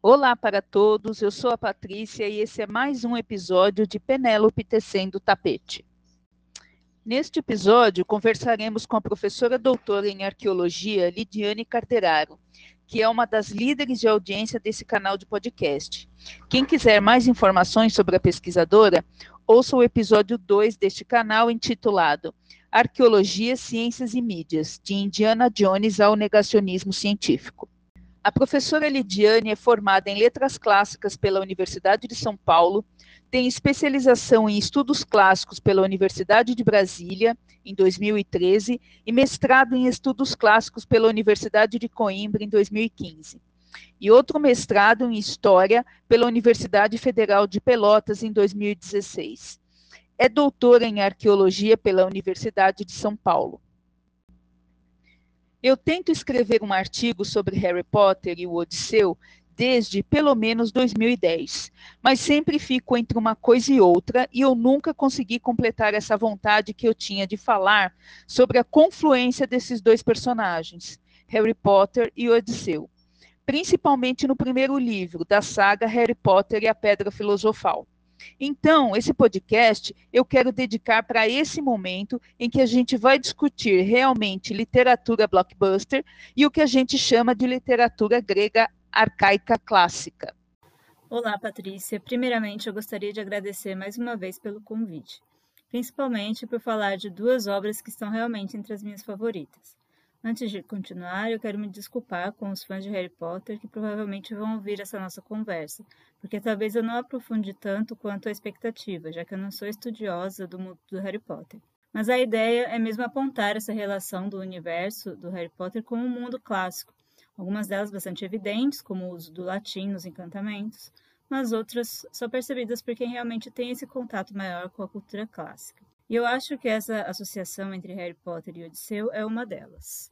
Olá para todos, eu sou a Patrícia e esse é mais um episódio de Penélope Tecendo Tapete. Neste episódio, conversaremos com a professora doutora em arqueologia Lidiane Carteraro, que é uma das líderes de audiência desse canal de podcast. Quem quiser mais informações sobre a pesquisadora, ouça o episódio 2 deste canal intitulado Arqueologia, Ciências e Mídias, de Indiana Jones ao Negacionismo Científico. A professora Lidiane é formada em Letras Clássicas pela Universidade de São Paulo, tem especialização em Estudos Clássicos pela Universidade de Brasília, em 2013, e mestrado em Estudos Clássicos pela Universidade de Coimbra, em 2015. E outro mestrado em História pela Universidade Federal de Pelotas, em 2016. É doutora em Arqueologia pela Universidade de São Paulo. Eu tento escrever um artigo sobre Harry Potter e o Odisseu desde pelo menos 2010, mas sempre fico entre uma coisa e outra e eu nunca consegui completar essa vontade que eu tinha de falar sobre a confluência desses dois personagens, Harry Potter e Odisseu, principalmente no primeiro livro da saga Harry Potter e a Pedra Filosofal. Então, esse podcast eu quero dedicar para esse momento em que a gente vai discutir realmente literatura blockbuster e o que a gente chama de literatura grega arcaica clássica. Olá, Patrícia. Primeiramente, eu gostaria de agradecer mais uma vez pelo convite, principalmente por falar de duas obras que estão realmente entre as minhas favoritas. Antes de continuar, eu quero me desculpar com os fãs de Harry Potter que provavelmente vão ouvir essa nossa conversa, porque talvez eu não aprofunde tanto quanto a expectativa, já que eu não sou estudiosa do mundo do Harry Potter. Mas a ideia é mesmo apontar essa relação do universo do Harry Potter com o mundo clássico, algumas delas bastante evidentes, como o uso do latim nos encantamentos, mas outras só percebidas por quem realmente tem esse contato maior com a cultura clássica. E eu acho que essa associação entre Harry Potter e Odisseu é uma delas.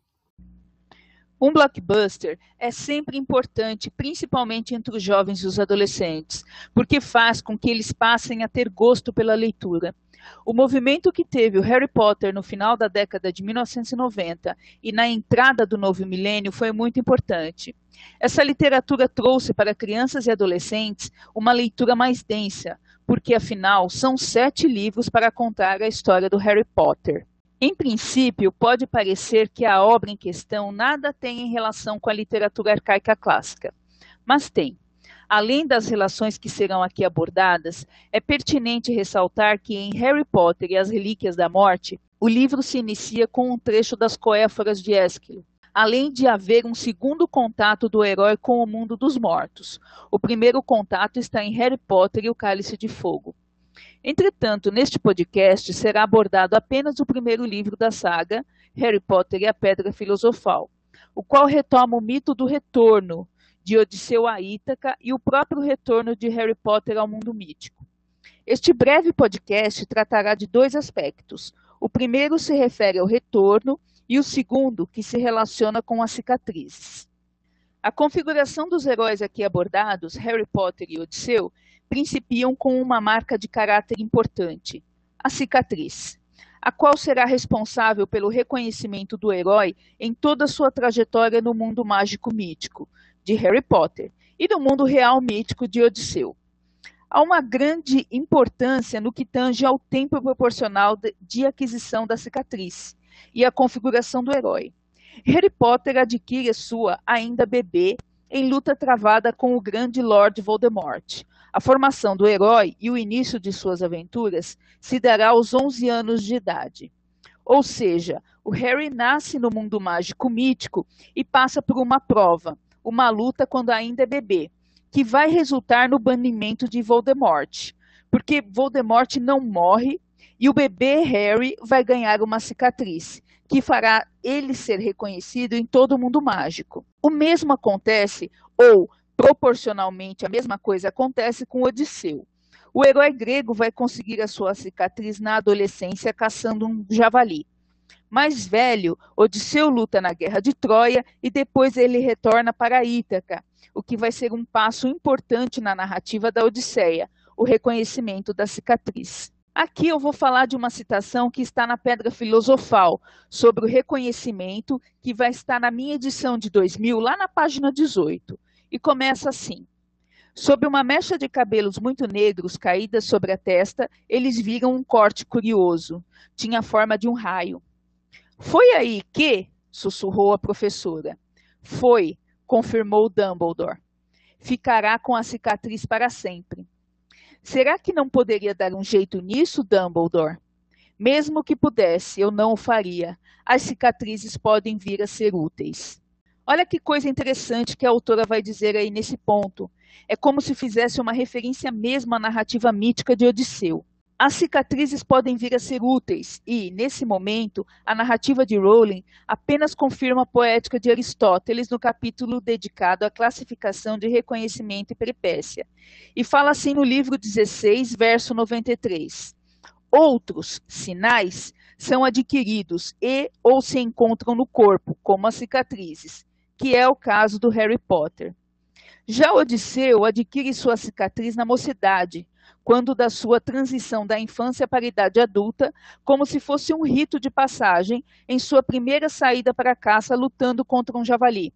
Um blockbuster é sempre importante, principalmente entre os jovens e os adolescentes, porque faz com que eles passem a ter gosto pela leitura. O movimento que teve o Harry Potter no final da década de 1990 e na entrada do novo milênio foi muito importante. Essa literatura trouxe para crianças e adolescentes uma leitura mais densa, porque afinal são sete livros para contar a história do Harry Potter. Em princípio, pode parecer que a obra em questão nada tem em relação com a literatura arcaica clássica, mas tem. Além das relações que serão aqui abordadas, é pertinente ressaltar que em Harry Potter e as Relíquias da Morte, o livro se inicia com um trecho das Coéforas de Ésquilo, além de haver um segundo contato do herói com o mundo dos mortos. O primeiro contato está em Harry Potter e o Cálice de Fogo. Entretanto, neste podcast será abordado apenas o primeiro livro da saga, Harry Potter e a Pedra Filosofal, o qual retoma o mito do retorno de Odisseu a Ítaca e o próprio retorno de Harry Potter ao mundo mítico. Este breve podcast tratará de dois aspectos. O primeiro se refere ao retorno e o segundo, que se relaciona com as cicatrizes. A configuração dos heróis aqui abordados, Harry Potter e Odisseu, principiam com uma marca de caráter importante, a cicatriz, a qual será responsável pelo reconhecimento do herói em toda a sua trajetória no mundo mágico mítico, de Harry Potter, e no mundo real mítico de Odisseu. Há uma grande importância no que tange ao tempo proporcional de aquisição da cicatriz e a configuração do herói. Harry Potter adquire sua, ainda bebê, em luta travada com o grande Lord Voldemort. A formação do herói e o início de suas aventuras se dará aos 11 anos de idade. Ou seja, o Harry nasce no mundo mágico mítico e passa por uma prova, uma luta quando ainda é bebê, que vai resultar no banimento de Voldemort. Porque Voldemort não morre e o bebê Harry vai ganhar uma cicatriz, que fará ele ser reconhecido em todo o mundo mágico. O mesmo acontece, ou proporcionalmente a mesma coisa acontece com Odisseu. O herói grego vai conseguir a sua cicatriz na adolescência caçando um javali. Mais velho, Odisseu luta na guerra de Troia e depois ele retorna para Ítaca, o que vai ser um passo importante na narrativa da Odisseia, o reconhecimento da cicatriz. Aqui eu vou falar de uma citação que está na Pedra Filosofal, sobre o reconhecimento, que vai estar na minha edição de 2000, lá na página 18. E começa assim: Sob uma mecha de cabelos muito negros caídas sobre a testa, eles viram um corte curioso. Tinha a forma de um raio. Foi aí que, sussurrou a professora. Foi, confirmou Dumbledore. Ficará com a cicatriz para sempre. Será que não poderia dar um jeito nisso, Dumbledore? Mesmo que pudesse, eu não o faria. As cicatrizes podem vir a ser úteis. Olha que coisa interessante que a autora vai dizer aí nesse ponto. É como se fizesse uma referência mesmo à narrativa mítica de Odisseu. As cicatrizes podem vir a ser úteis e, nesse momento, a narrativa de Rowling apenas confirma a poética de Aristóteles no capítulo dedicado à classificação de reconhecimento e peripécia. E fala assim no livro 16, verso 93. Outros sinais são adquiridos e ou se encontram no corpo, como as cicatrizes, que é o caso do Harry Potter. Já Odisseu adquire sua cicatriz na mocidade, quando da sua transição da infância para a idade adulta, como se fosse um rito de passagem em sua primeira saída para a caça lutando contra um javali.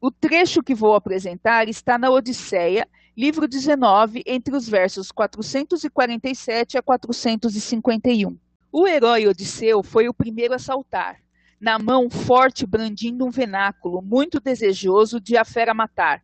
O trecho que vou apresentar está na Odisseia, livro 19, entre os versos 447 a 451. O herói Odisseu foi o primeiro a saltar, na mão forte brandindo um venáculo, muito desejoso de a fera matar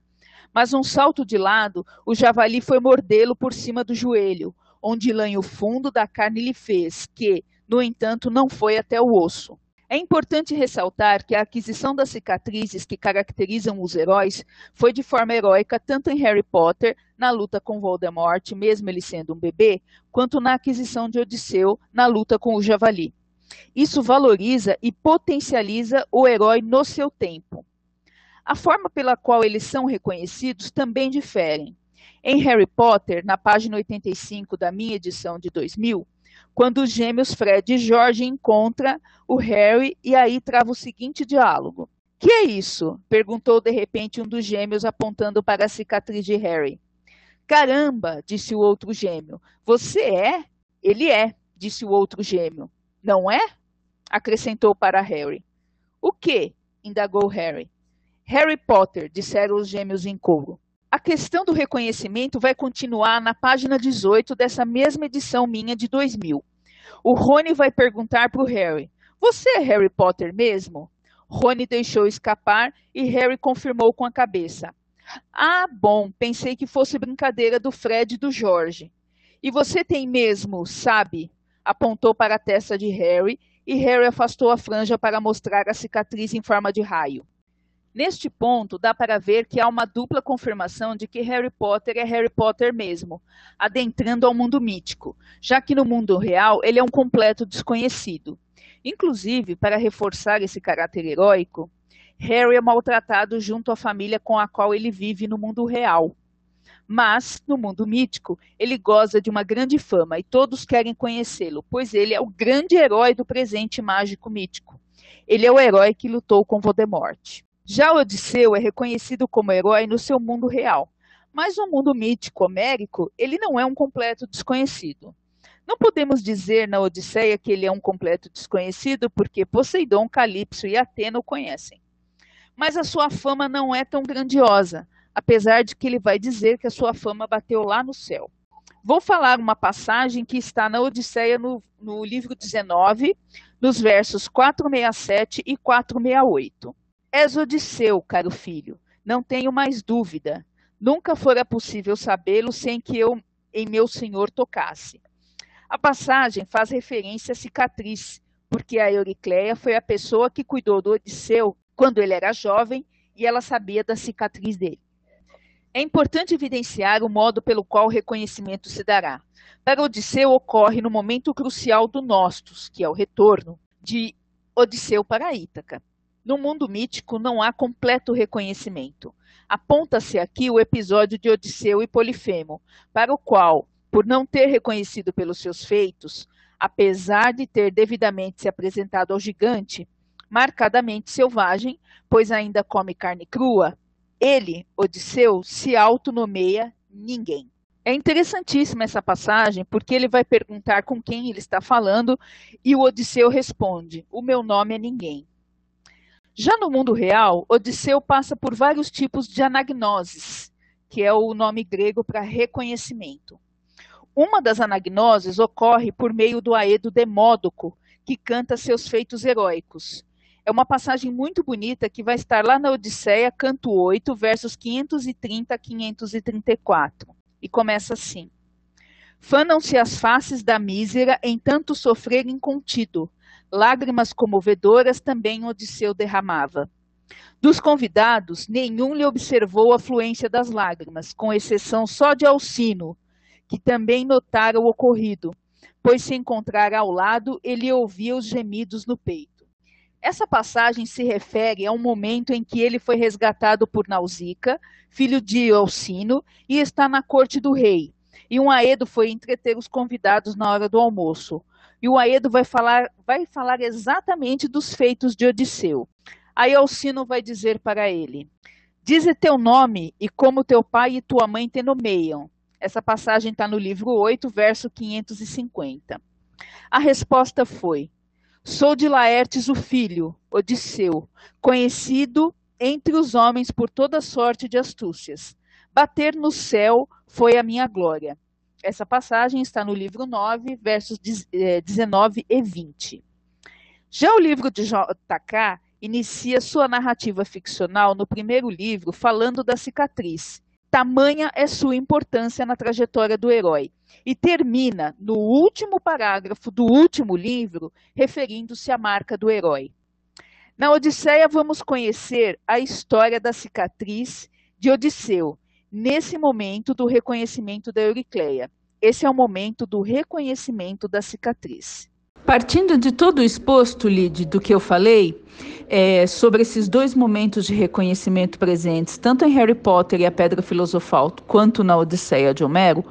mas um salto de lado, o javali foi mordê-lo por cima do joelho, onde lanho fundo da carne lhe fez, que, no entanto, não foi até o osso. É importante ressaltar que a aquisição das cicatrizes que caracterizam os heróis foi de forma heróica tanto em Harry Potter, na luta com Voldemort, mesmo ele sendo um bebê, quanto na aquisição de Odisseu, na luta com o javali. Isso valoriza e potencializa o herói no seu tempo. A forma pela qual eles são reconhecidos também diferem. Em Harry Potter, na página 85 da minha edição de 2000, quando os gêmeos Fred e George encontram o Harry e aí trava o seguinte diálogo. Que é isso? perguntou de repente um dos gêmeos apontando para a cicatriz de Harry. Caramba, disse o outro gêmeo. Você é? Ele é, disse o outro gêmeo. Não é? acrescentou para Harry. O que? indagou Harry. Harry Potter, disseram os gêmeos em coro. A questão do reconhecimento vai continuar na página 18 dessa mesma edição minha de 2000. O Rony vai perguntar para o Harry: Você é Harry Potter mesmo? Rony deixou escapar e Harry confirmou com a cabeça. Ah, bom, pensei que fosse brincadeira do Fred e do Jorge. E você tem mesmo, sabe? Apontou para a testa de Harry e Harry afastou a franja para mostrar a cicatriz em forma de raio. Neste ponto, dá para ver que há uma dupla confirmação de que Harry Potter é Harry Potter mesmo, adentrando ao mundo mítico, já que no mundo real ele é um completo desconhecido. Inclusive, para reforçar esse caráter heróico, Harry é maltratado junto à família com a qual ele vive no mundo real. Mas, no mundo mítico, ele goza de uma grande fama e todos querem conhecê-lo, pois ele é o grande herói do presente mágico mítico. Ele é o herói que lutou com Voldemort. Já Odisseu é reconhecido como herói no seu mundo real, mas no mundo mítico homérico, ele não é um completo desconhecido. Não podemos dizer na Odisseia que ele é um completo desconhecido, porque Poseidon, Calipso e Atena o conhecem. Mas a sua fama não é tão grandiosa, apesar de que ele vai dizer que a sua fama bateu lá no céu. Vou falar uma passagem que está na Odisseia no, no livro 19, nos versos 467 e 468. És Odisseu, caro filho, não tenho mais dúvida. Nunca fora possível sabê-lo sem que eu em meu senhor tocasse. A passagem faz referência à cicatriz, porque a Euricleia foi a pessoa que cuidou do Odisseu quando ele era jovem e ela sabia da cicatriz dele. É importante evidenciar o modo pelo qual o reconhecimento se dará. Para Odisseu ocorre no momento crucial do Nostos, que é o retorno de Odisseu para Ítaca. No mundo mítico não há completo reconhecimento. Aponta-se aqui o episódio de Odisseu e Polifemo, para o qual, por não ter reconhecido pelos seus feitos, apesar de ter devidamente se apresentado ao gigante, marcadamente selvagem, pois ainda come carne crua, ele, Odisseu, se autonomeia ninguém. É interessantíssima essa passagem, porque ele vai perguntar com quem ele está falando e o Odisseu responde: O meu nome é ninguém. Já no mundo real, Odisseu passa por vários tipos de anagnoses, que é o nome grego para reconhecimento. Uma das anagnoses ocorre por meio do Aedo Demódoco, que canta seus feitos heróicos. É uma passagem muito bonita que vai estar lá na Odisseia, canto 8, versos 530 a 534. E começa assim: Fanam-se as faces da mísera em tanto sofrer incontido. Lágrimas comovedoras também Odisseu derramava. Dos convidados, nenhum lhe observou a fluência das lágrimas, com exceção só de Alcino, que também notara o ocorrido, pois se encontrara ao lado, ele ouvia os gemidos no peito. Essa passagem se refere a um momento em que ele foi resgatado por Nausica, filho de Alcino, e está na corte do rei. E um aedo foi entreter os convidados na hora do almoço. E o aedo vai falar, vai falar exatamente dos feitos de Odisseu. Aí Alcino vai dizer para ele: Dize teu nome e como teu pai e tua mãe te nomeiam. Essa passagem está no livro 8, verso 550. A resposta foi: Sou de Laertes o filho, Odisseu, conhecido entre os homens por toda sorte de astúcias. Bater no céu foi a minha glória. Essa passagem está no livro 9, versos 19 eh, e 20. Já o livro de J.K. inicia sua narrativa ficcional no primeiro livro falando da cicatriz Tamanha é sua importância na trajetória do herói. E termina no último parágrafo do último livro, referindo-se à marca do herói. Na Odisseia, vamos conhecer a história da cicatriz de Odisseu, nesse momento do reconhecimento da Euricleia. Esse é o momento do reconhecimento da cicatriz. Partindo de todo o exposto, Lid, do que eu falei, é, sobre esses dois momentos de reconhecimento presentes, tanto em Harry Potter e a Pedra Filosofal, quanto na Odisseia de Homero,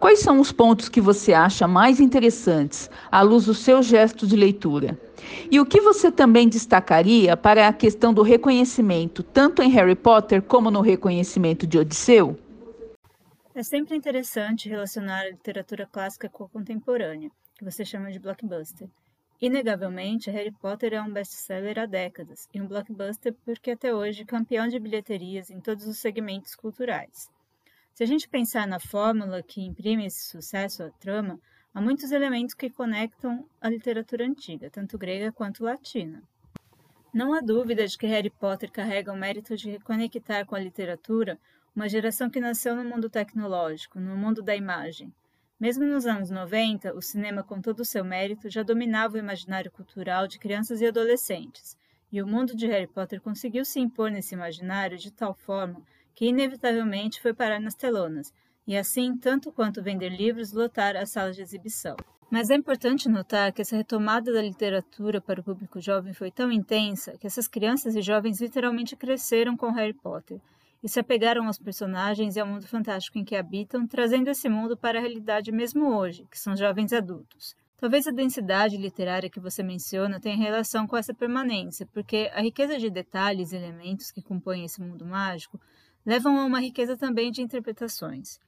quais são os pontos que você acha mais interessantes à luz do seu gesto de leitura? E o que você também destacaria para a questão do reconhecimento, tanto em Harry Potter como no reconhecimento de Odisseu? É sempre interessante relacionar a literatura clássica com a contemporânea que você chama de blockbuster. Inegavelmente, Harry Potter é um best-seller há décadas e um blockbuster porque até hoje é campeão de bilheterias em todos os segmentos culturais. Se a gente pensar na fórmula que imprime esse sucesso à trama, há muitos elementos que conectam a literatura antiga, tanto grega quanto latina. Não há dúvida de que Harry Potter carrega o mérito de reconectar com a literatura uma geração que nasceu no mundo tecnológico, no mundo da imagem, mesmo nos anos 90, o cinema, com todo o seu mérito, já dominava o imaginário cultural de crianças e adolescentes, e o mundo de Harry Potter conseguiu se impor nesse imaginário de tal forma que inevitavelmente foi parar nas telonas, e assim, tanto quanto vender livros, lotar as salas de exibição. Mas é importante notar que essa retomada da literatura para o público jovem foi tão intensa que essas crianças e jovens literalmente cresceram com Harry Potter e se apegaram aos personagens e ao mundo fantástico em que habitam, trazendo esse mundo para a realidade mesmo hoje, que são jovens adultos. Talvez a densidade literária que você menciona tenha relação com essa permanência, porque a riqueza de detalhes e elementos que compõem esse mundo mágico levam a uma riqueza também de interpretações.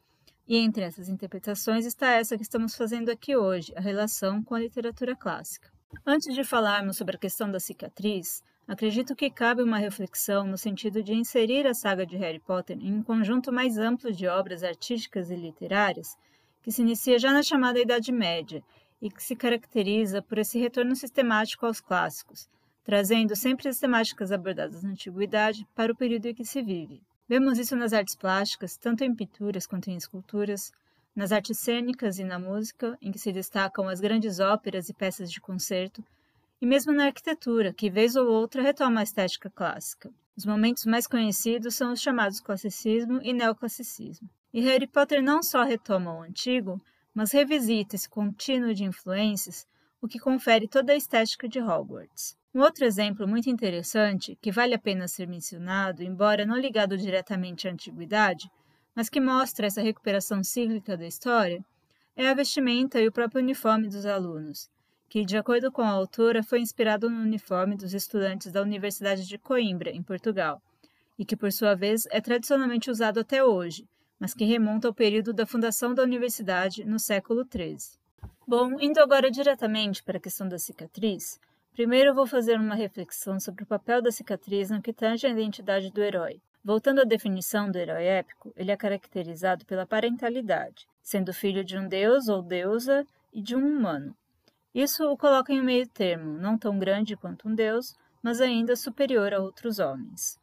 E entre essas interpretações está essa que estamos fazendo aqui hoje, a relação com a literatura clássica. Antes de falarmos sobre a questão da cicatriz, Acredito que cabe uma reflexão no sentido de inserir a saga de Harry Potter em um conjunto mais amplo de obras artísticas e literárias que se inicia já na chamada Idade Média e que se caracteriza por esse retorno sistemático aos clássicos, trazendo sempre as temáticas abordadas na antiguidade para o período em que se vive. Vemos isso nas artes plásticas, tanto em pinturas quanto em esculturas, nas artes cênicas e na música, em que se destacam as grandes óperas e peças de concerto, e mesmo na arquitetura, que vez ou outra retoma a estética clássica. Os momentos mais conhecidos são os chamados classicismo e neoclassicismo. E Harry Potter não só retoma o antigo, mas revisita esse contínuo de influências, o que confere toda a estética de Hogwarts. Um outro exemplo muito interessante, que vale a pena ser mencionado, embora não ligado diretamente à antiguidade, mas que mostra essa recuperação cíclica da história, é a vestimenta e o próprio uniforme dos alunos, que, de acordo com a autora, foi inspirado no uniforme dos estudantes da Universidade de Coimbra, em Portugal, e que, por sua vez, é tradicionalmente usado até hoje, mas que remonta ao período da fundação da universidade no século XIII. Bom, indo agora diretamente para a questão da cicatriz, primeiro vou fazer uma reflexão sobre o papel da cicatriz no que tange à identidade do herói. Voltando à definição do herói épico, ele é caracterizado pela parentalidade, sendo filho de um deus ou deusa e de um humano. Isso o coloca em um meio termo, não tão grande quanto um deus, mas ainda superior a outros homens.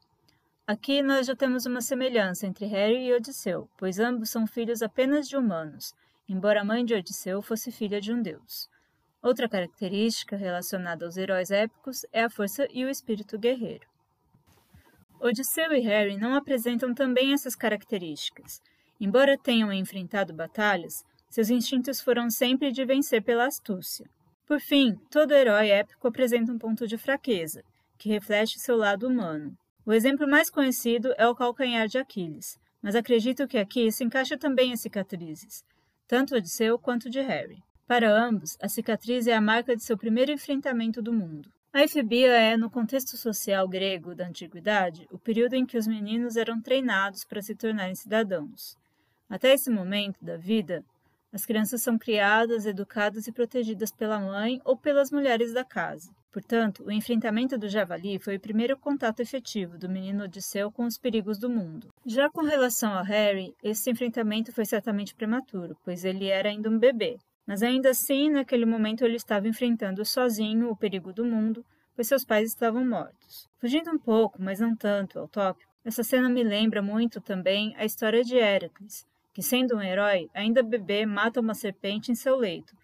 Aqui nós já temos uma semelhança entre Harry e Odisseu, pois ambos são filhos apenas de humanos, embora a mãe de Odisseu fosse filha de um deus. Outra característica relacionada aos heróis épicos é a força e o espírito guerreiro. Odisseu e Harry não apresentam também essas características. Embora tenham enfrentado batalhas, seus instintos foram sempre de vencer pela astúcia. Por fim, todo herói épico apresenta um ponto de fraqueza, que reflete seu lado humano. O exemplo mais conhecido é o calcanhar de Aquiles, mas acredito que aqui se encaixa também as cicatrizes, tanto Odisseu quanto de Harry. Para ambos, a cicatriz é a marca de seu primeiro enfrentamento do mundo. A efebia é, no contexto social grego da antiguidade, o período em que os meninos eram treinados para se tornarem cidadãos. Até esse momento da vida, as crianças são criadas, educadas e protegidas pela mãe ou pelas mulheres da casa. Portanto, o enfrentamento do javali foi o primeiro contato efetivo do menino Odisseu com os perigos do mundo. Já com relação a Harry, esse enfrentamento foi certamente prematuro, pois ele era ainda um bebê. Mas ainda assim, naquele momento ele estava enfrentando sozinho o perigo do mundo, pois seus pais estavam mortos. Fugindo um pouco, mas não tanto, ao tópico, essa cena me lembra muito também a história de Heracles, que, sendo um herói, ainda bebê mata uma serpente em seu leito,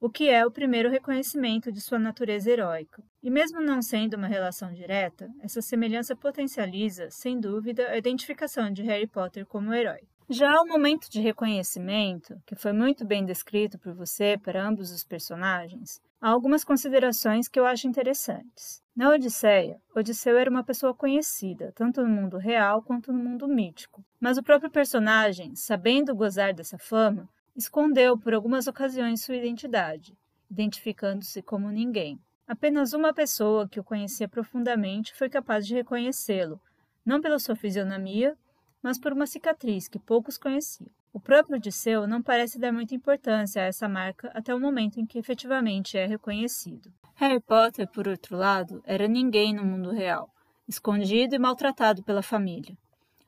o que é o primeiro reconhecimento de sua natureza heróica. E mesmo não sendo uma relação direta, essa semelhança potencializa, sem dúvida, a identificação de Harry Potter como herói. Já o momento de reconhecimento, que foi muito bem descrito por você para ambos os personagens, há algumas considerações que eu acho interessantes. Na Odisseia, Odisseu era uma pessoa conhecida, tanto no mundo real quanto no mundo mítico. Mas o próprio personagem, sabendo gozar dessa fama, escondeu por algumas ocasiões sua identidade, identificando-se como ninguém. Apenas uma pessoa que o conhecia profundamente foi capaz de reconhecê-lo, não pela sua fisionomia, mas por uma cicatriz que poucos conheciam. O próprio Odisseu não parece dar muita importância a essa marca até o momento em que efetivamente é reconhecido. Harry Potter, por outro lado, era ninguém no mundo real, escondido e maltratado pela família.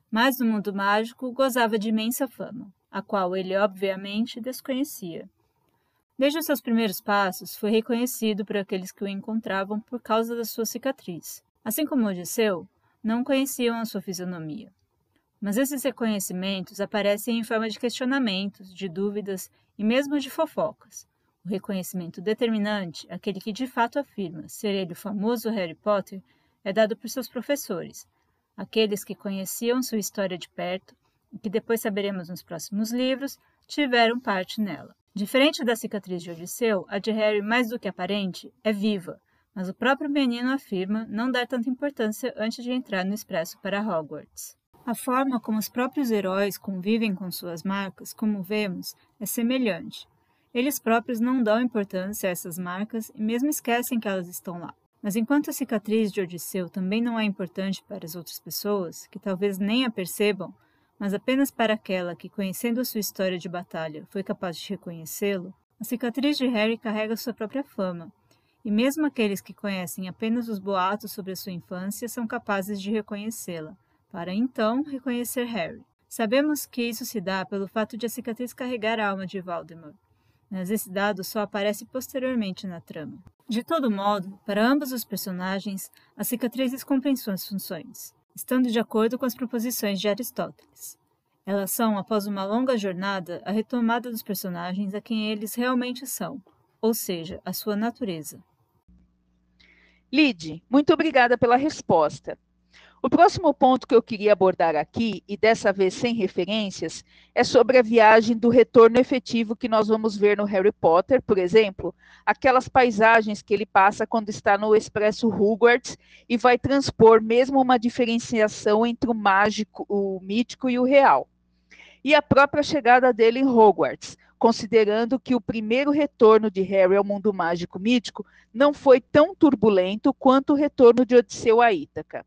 Mas no mundo mágico gozava de imensa fama, a qual ele obviamente desconhecia. Desde os seus primeiros passos, foi reconhecido por aqueles que o encontravam por causa da sua cicatriz. Assim como Odisseu, não conheciam a sua fisionomia. Mas esses reconhecimentos aparecem em forma de questionamentos, de dúvidas e mesmo de fofocas. O reconhecimento determinante, aquele que de fato afirma ser ele o famoso Harry Potter, é dado por seus professores, aqueles que conheciam sua história de perto e que depois saberemos nos próximos livros, tiveram parte nela. Diferente da cicatriz de Odisseu, a de Harry, mais do que aparente, é viva, mas o próprio menino afirma não dar tanta importância antes de entrar no expresso para Hogwarts. A forma como os próprios heróis convivem com suas marcas, como vemos, é semelhante. Eles próprios não dão importância a essas marcas e mesmo esquecem que elas estão lá. Mas enquanto a cicatriz de Odisseu também não é importante para as outras pessoas, que talvez nem a percebam, mas apenas para aquela que, conhecendo a sua história de batalha, foi capaz de reconhecê-lo, a cicatriz de Harry carrega sua própria fama, e mesmo aqueles que conhecem apenas os boatos sobre a sua infância são capazes de reconhecê-la para então reconhecer Harry. Sabemos que isso se dá pelo fato de a cicatriz carregar a alma de Voldemort, mas esse dado só aparece posteriormente na trama. De todo modo, para ambos os personagens, as cicatrizes cumprem suas funções, estando de acordo com as proposições de Aristóteles. Elas são, após uma longa jornada, a retomada dos personagens a quem eles realmente são, ou seja, a sua natureza. Lide, muito obrigada pela resposta. O próximo ponto que eu queria abordar aqui, e dessa vez sem referências, é sobre a viagem do retorno efetivo que nós vamos ver no Harry Potter, por exemplo, aquelas paisagens que ele passa quando está no Expresso Hogwarts e vai transpor mesmo uma diferenciação entre o mágico, o mítico e o real. E a própria chegada dele em Hogwarts, considerando que o primeiro retorno de Harry ao mundo mágico mítico não foi tão turbulento quanto o retorno de Odisseu a Ítaca.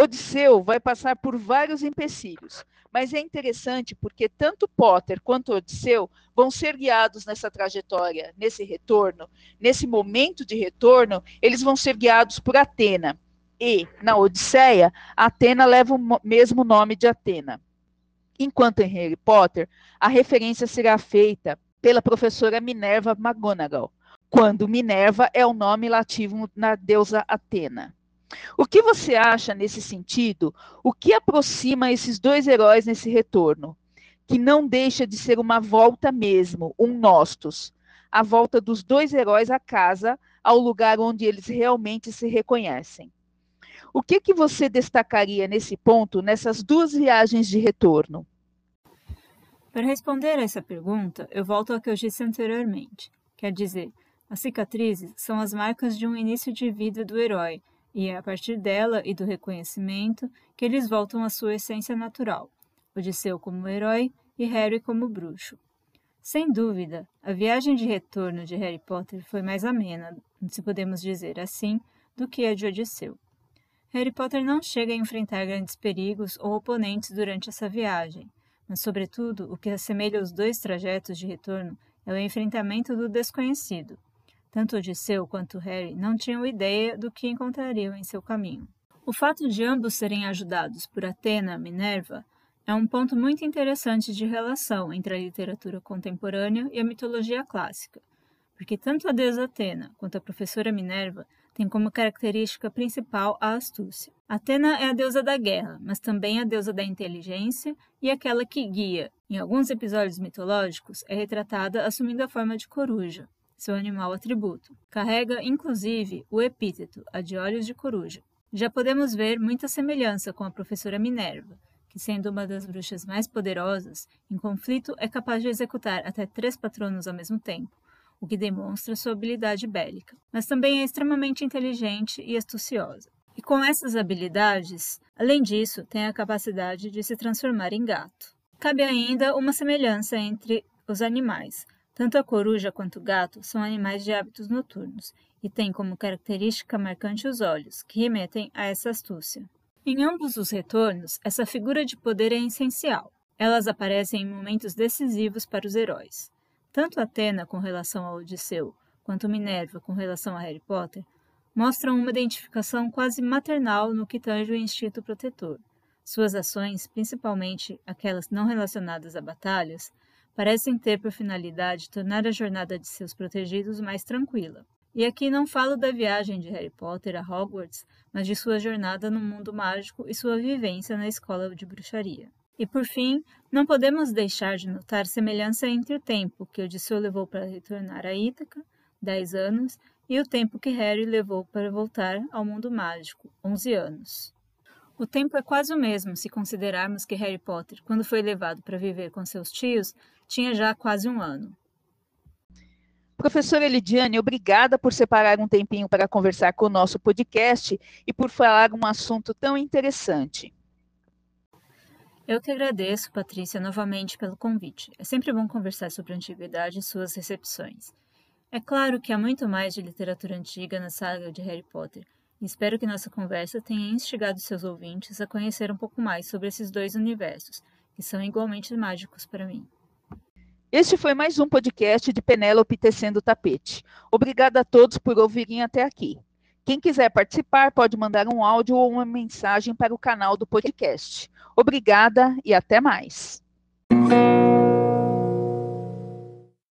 Odisseu vai passar por vários empecilhos, mas é interessante porque tanto Potter quanto Odisseu vão ser guiados nessa trajetória, nesse retorno, nesse momento de retorno, eles vão ser guiados por Atena. E, na Odisseia, Atena leva o mesmo nome de Atena. Enquanto em Harry Potter, a referência será feita pela professora Minerva McGonagall, quando Minerva é o nome lativo na deusa Atena. O que você acha nesse sentido? O que aproxima esses dois heróis nesse retorno? Que não deixa de ser uma volta mesmo, um nostos, a volta dos dois heróis à casa, ao lugar onde eles realmente se reconhecem. O que, que você destacaria nesse ponto, nessas duas viagens de retorno? Para responder a essa pergunta, eu volto ao que eu disse anteriormente. Quer dizer, as cicatrizes são as marcas de um início de vida do herói, e é a partir dela e do reconhecimento que eles voltam à sua essência natural, Odisseu como herói e Harry como bruxo. Sem dúvida, a viagem de retorno de Harry Potter foi mais amena, se podemos dizer assim, do que a de Odisseu. Harry Potter não chega a enfrentar grandes perigos ou oponentes durante essa viagem, mas, sobretudo, o que assemelha os dois trajetos de retorno é o enfrentamento do desconhecido, tanto Odisseu quanto Harry não tinham ideia do que encontrariam em seu caminho. O fato de ambos serem ajudados por Atena, Minerva, é um ponto muito interessante de relação entre a literatura contemporânea e a mitologia clássica, porque tanto a deusa Atena quanto a professora Minerva têm como característica principal a astúcia. Atena é a deusa da guerra, mas também a deusa da inteligência e aquela que guia. Em alguns episódios mitológicos, é retratada assumindo a forma de coruja, seu animal atributo. Carrega, inclusive, o epíteto, a de olhos de coruja. Já podemos ver muita semelhança com a professora Minerva, que, sendo uma das bruxas mais poderosas, em conflito é capaz de executar até três patronos ao mesmo tempo, o que demonstra sua habilidade bélica. Mas também é extremamente inteligente e astuciosa. E com essas habilidades, além disso, tem a capacidade de se transformar em gato. Cabe ainda uma semelhança entre os animais, tanto a coruja quanto o gato são animais de hábitos noturnos e têm como característica marcante os olhos, que remetem a essa astúcia. Em ambos os retornos, essa figura de poder é essencial. Elas aparecem em momentos decisivos para os heróis. Tanto Atena com relação a Odisseu, quanto Minerva com relação a Harry Potter, mostram uma identificação quase maternal no que tange o instinto protetor. Suas ações, principalmente aquelas não relacionadas a batalhas, parecem ter por finalidade tornar a jornada de seus protegidos mais tranquila. E aqui não falo da viagem de Harry Potter a Hogwarts, mas de sua jornada no mundo mágico e sua vivência na escola de bruxaria. E por fim, não podemos deixar de notar semelhança entre o tempo que Odisseu levou para retornar a Ítaca, 10 anos, e o tempo que Harry levou para voltar ao mundo mágico, 11 anos. O tempo é quase o mesmo se considerarmos que Harry Potter, quando foi levado para viver com seus tios, tinha já quase um ano. Professora Elidiane, obrigada por separar um tempinho para conversar com o nosso podcast e por falar um assunto tão interessante. Eu que agradeço, Patrícia, novamente pelo convite. É sempre bom conversar sobre a antiguidade e suas recepções. É claro que há muito mais de literatura antiga na saga de Harry Potter, Espero que nossa conversa tenha instigado seus ouvintes a conhecer um pouco mais sobre esses dois universos, que são igualmente mágicos para mim. Este foi mais um podcast de Penélope Tecendo o Tapete. Obrigada a todos por ouvirem até aqui. Quem quiser participar pode mandar um áudio ou uma mensagem para o canal do podcast. Obrigada e até mais.